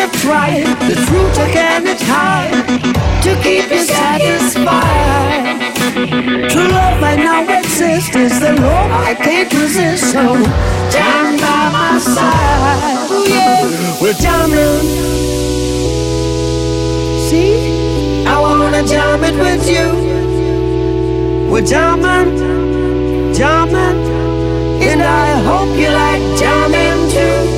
of pride, the truth again is high to keep you satisfied. True love I now exist is the love I can't resist. So jam by my side. Ooh, yeah. We're jamming. See, I wanna jam it with you. We're jamming, jamming, and I hope you like jamming too.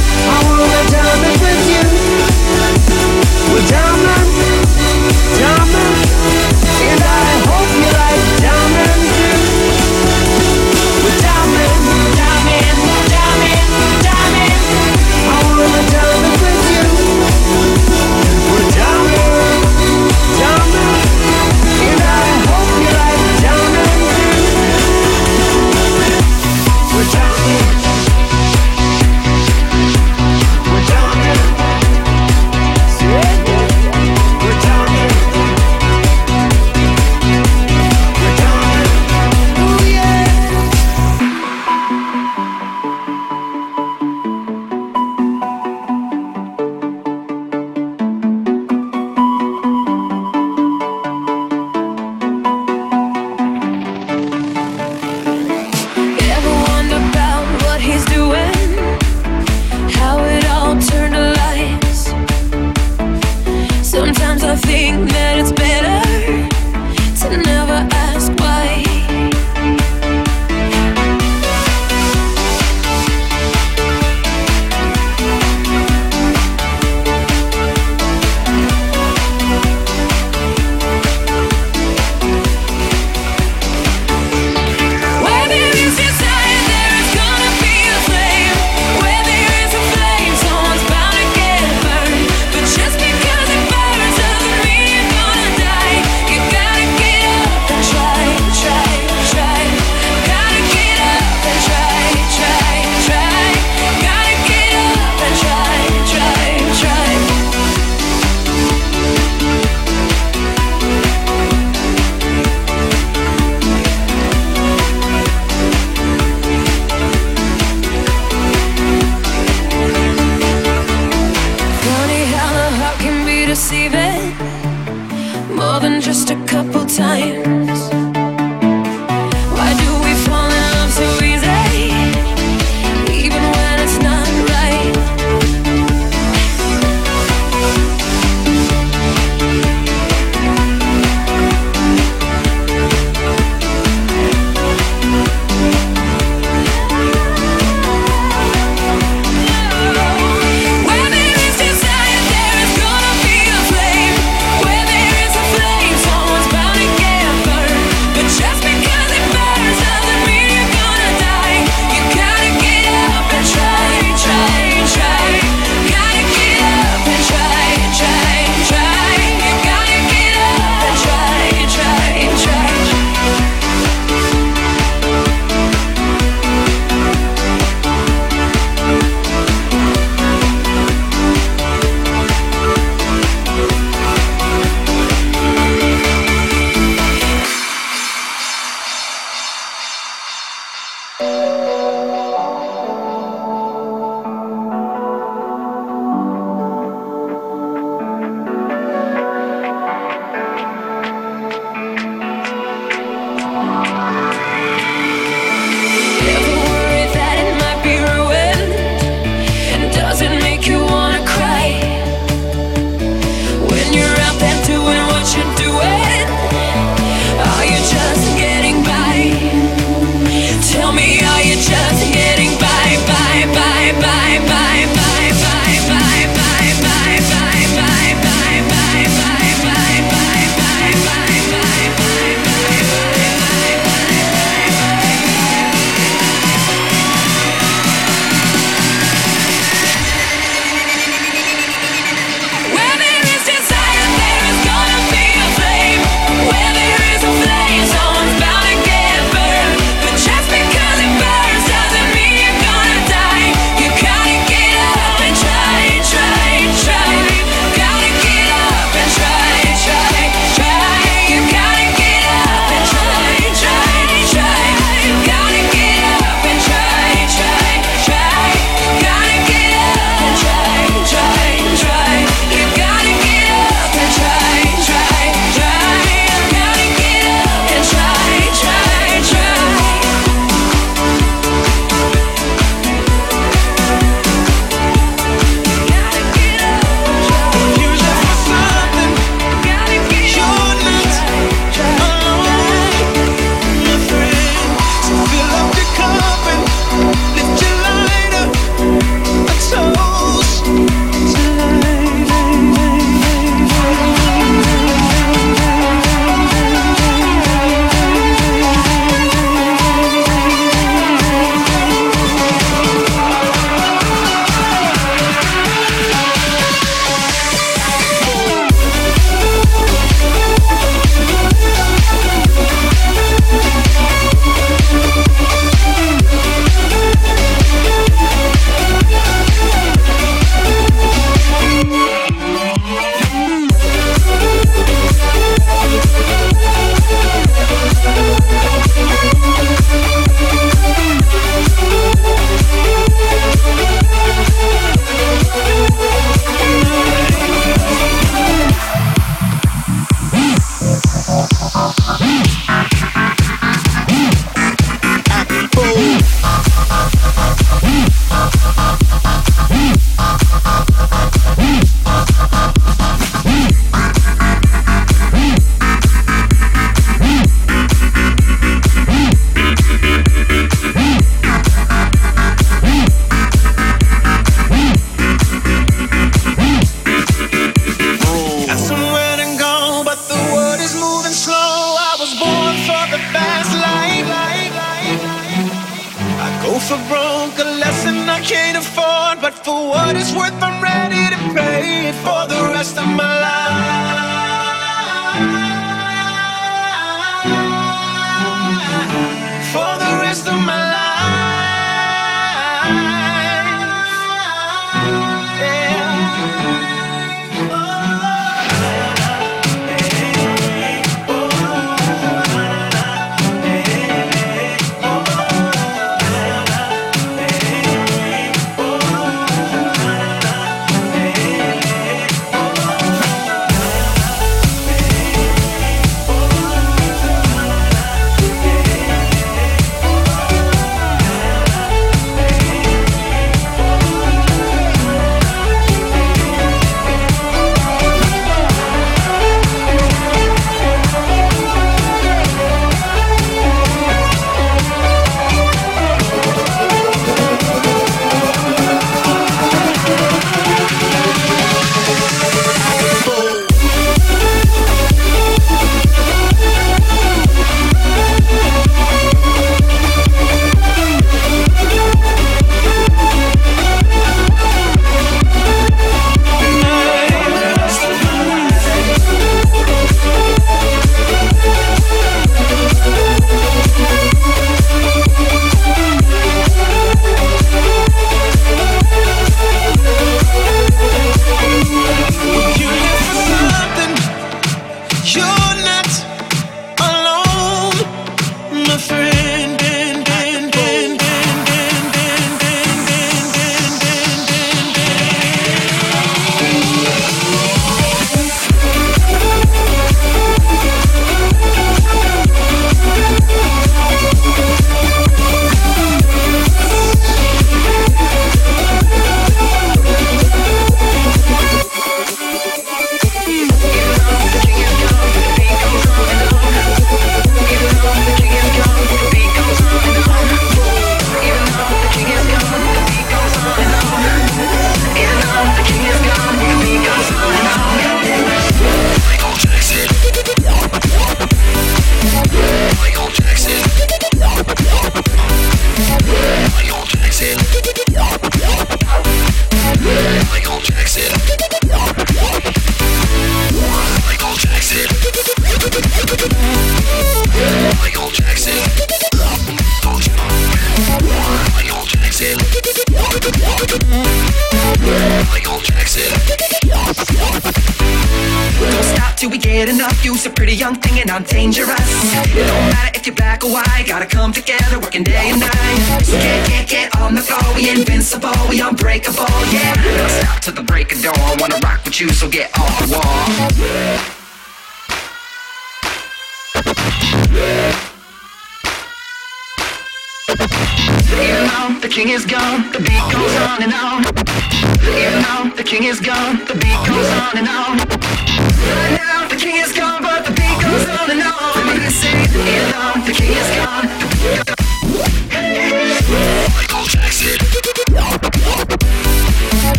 I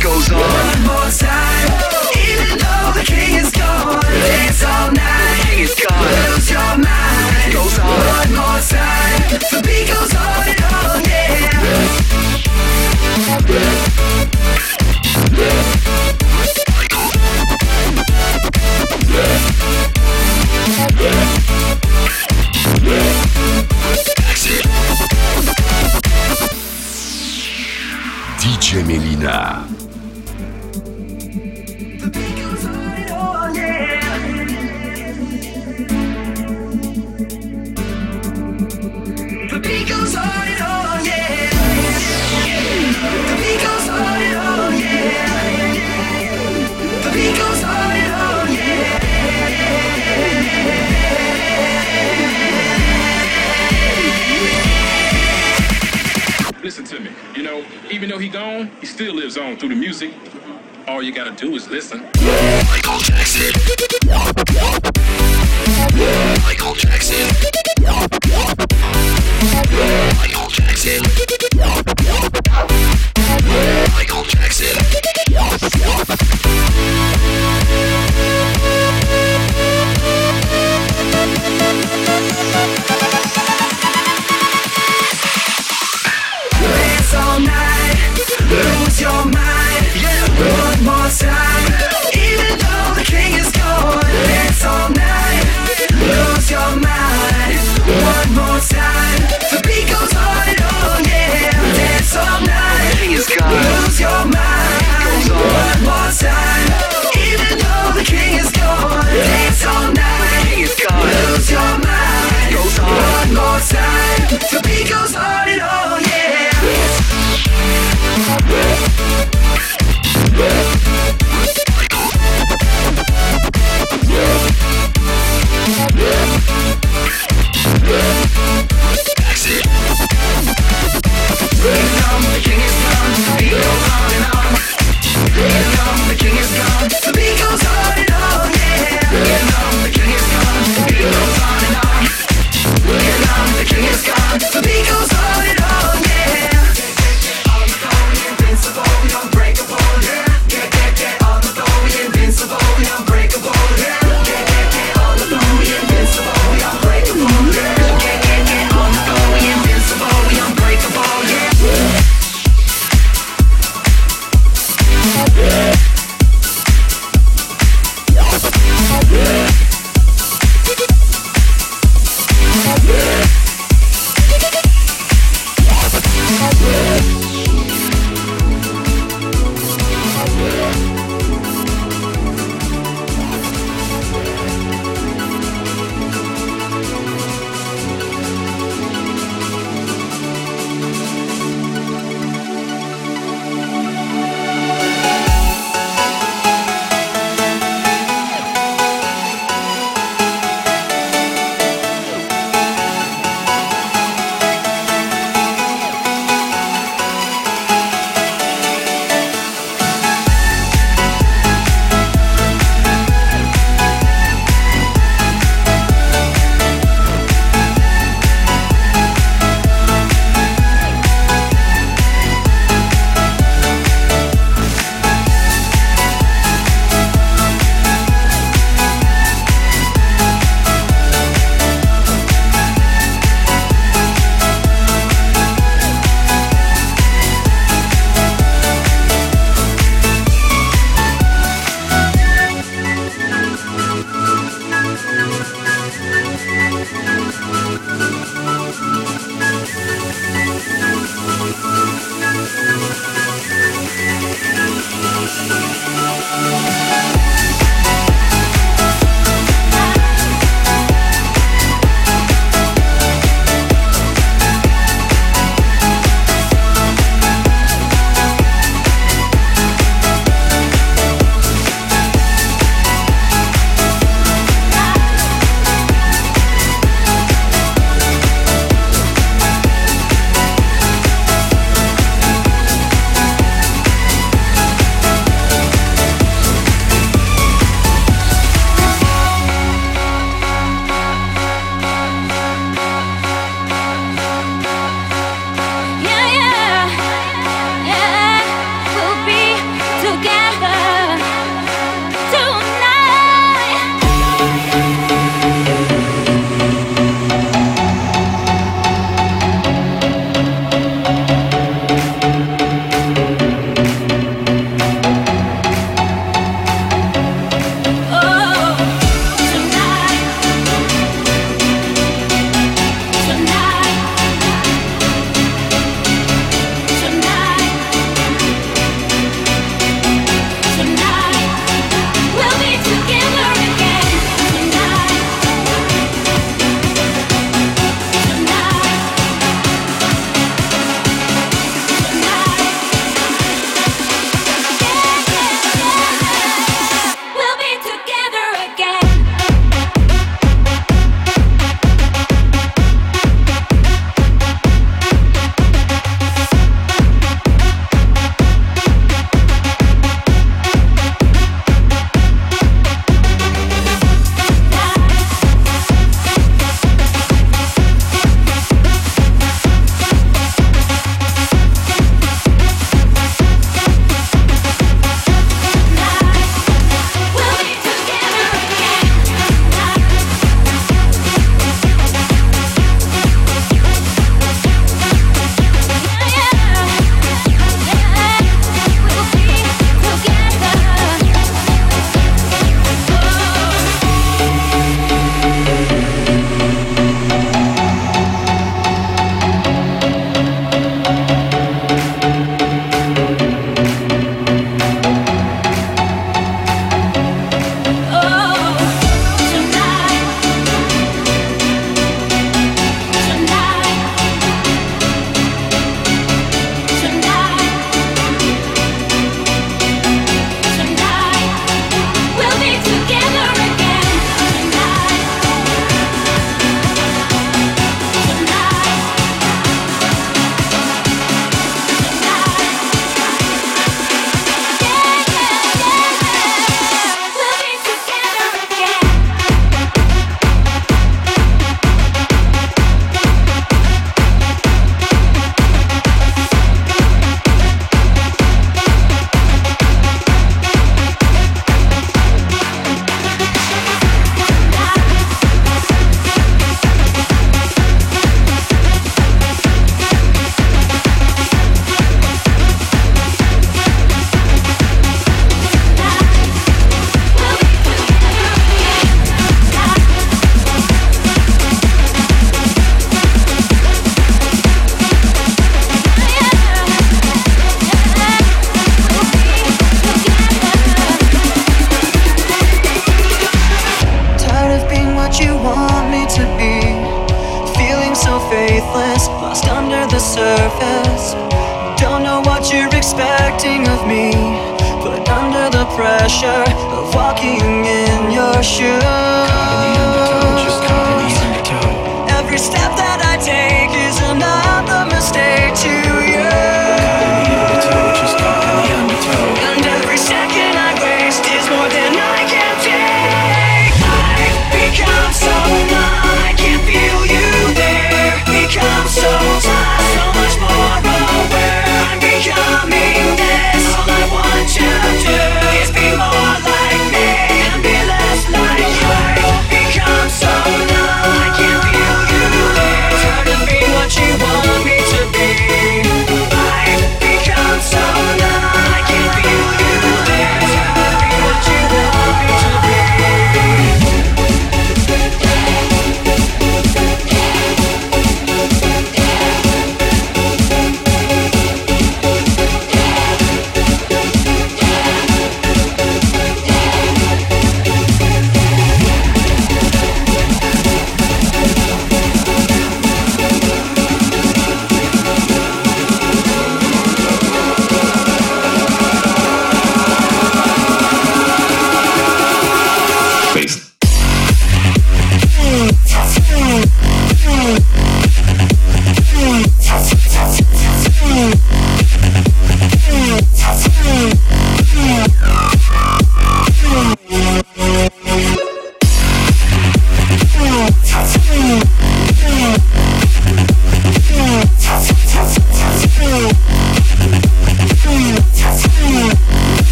goes on. One more time. Even though the king is gone, all night. The king is gone. Lose your mind. Goes on. One more time. The beat goes on and on, yeah. Melina. even though he gone, he still lives on through the music. All you gotta do is listen. Michael Jackson. Michael Jackson. Michael Jackson. The beat goes on.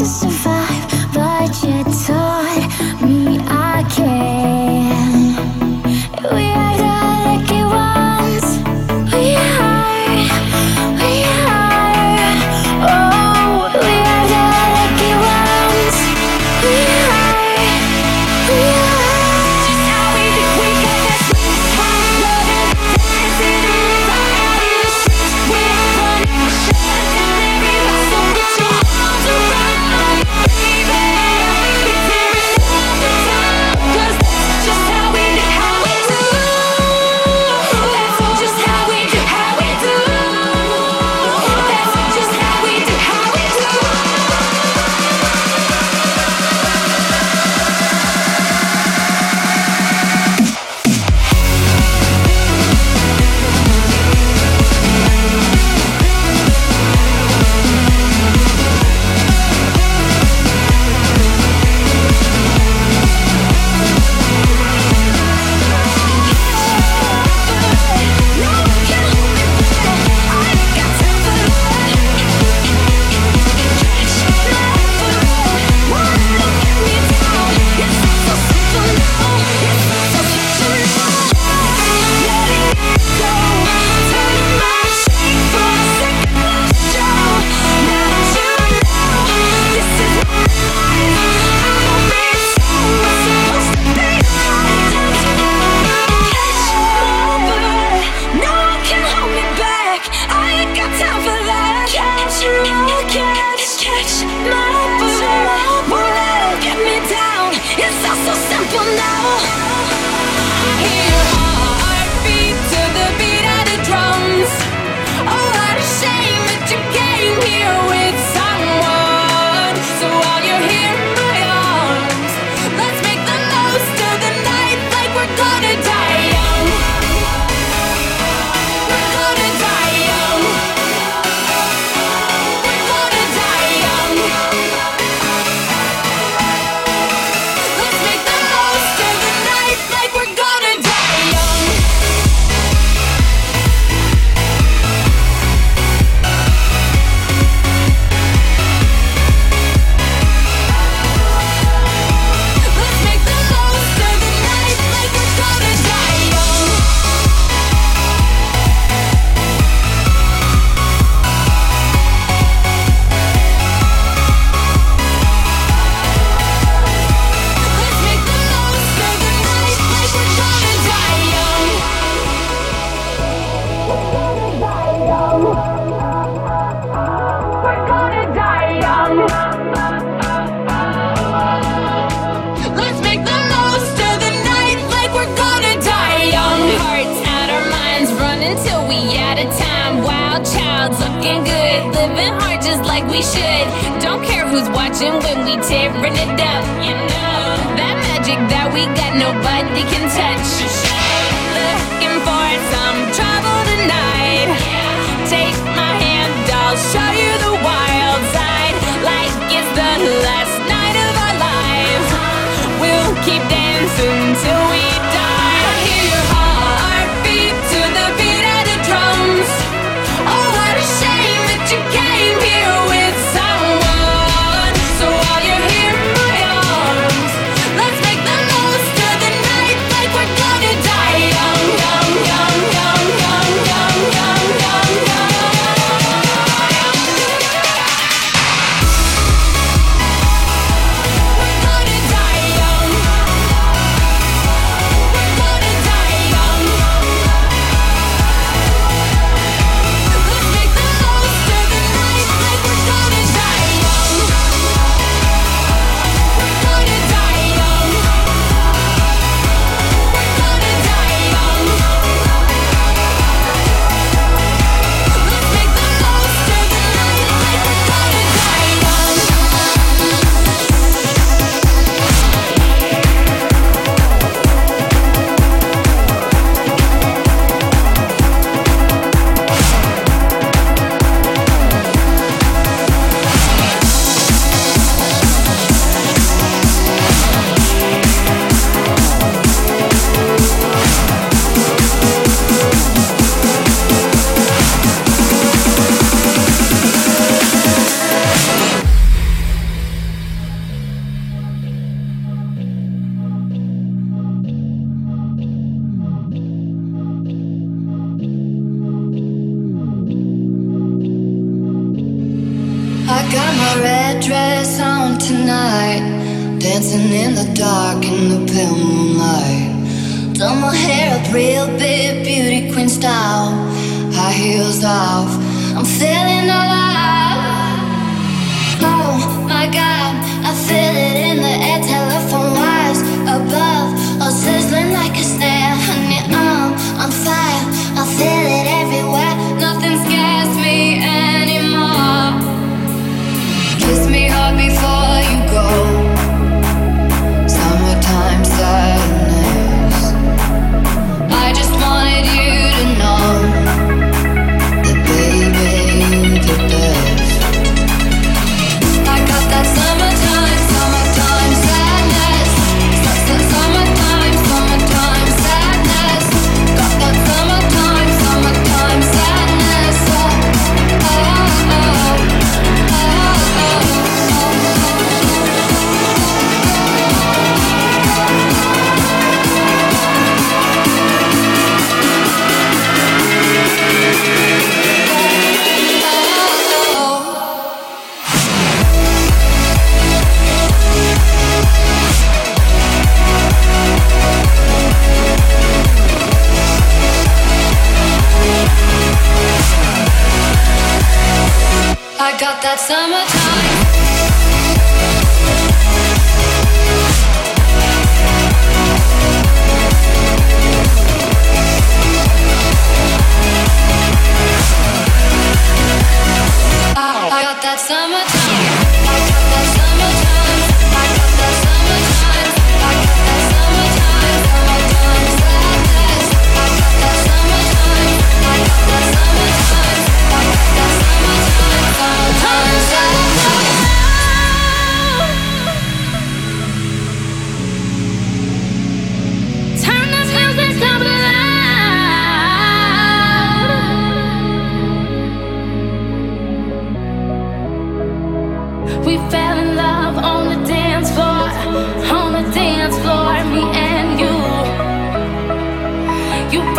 to some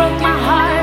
broke my heart.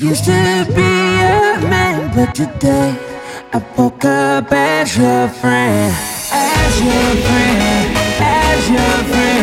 Used to be a man, but today I woke up as your friend, as your friend, as your friend.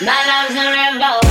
Live.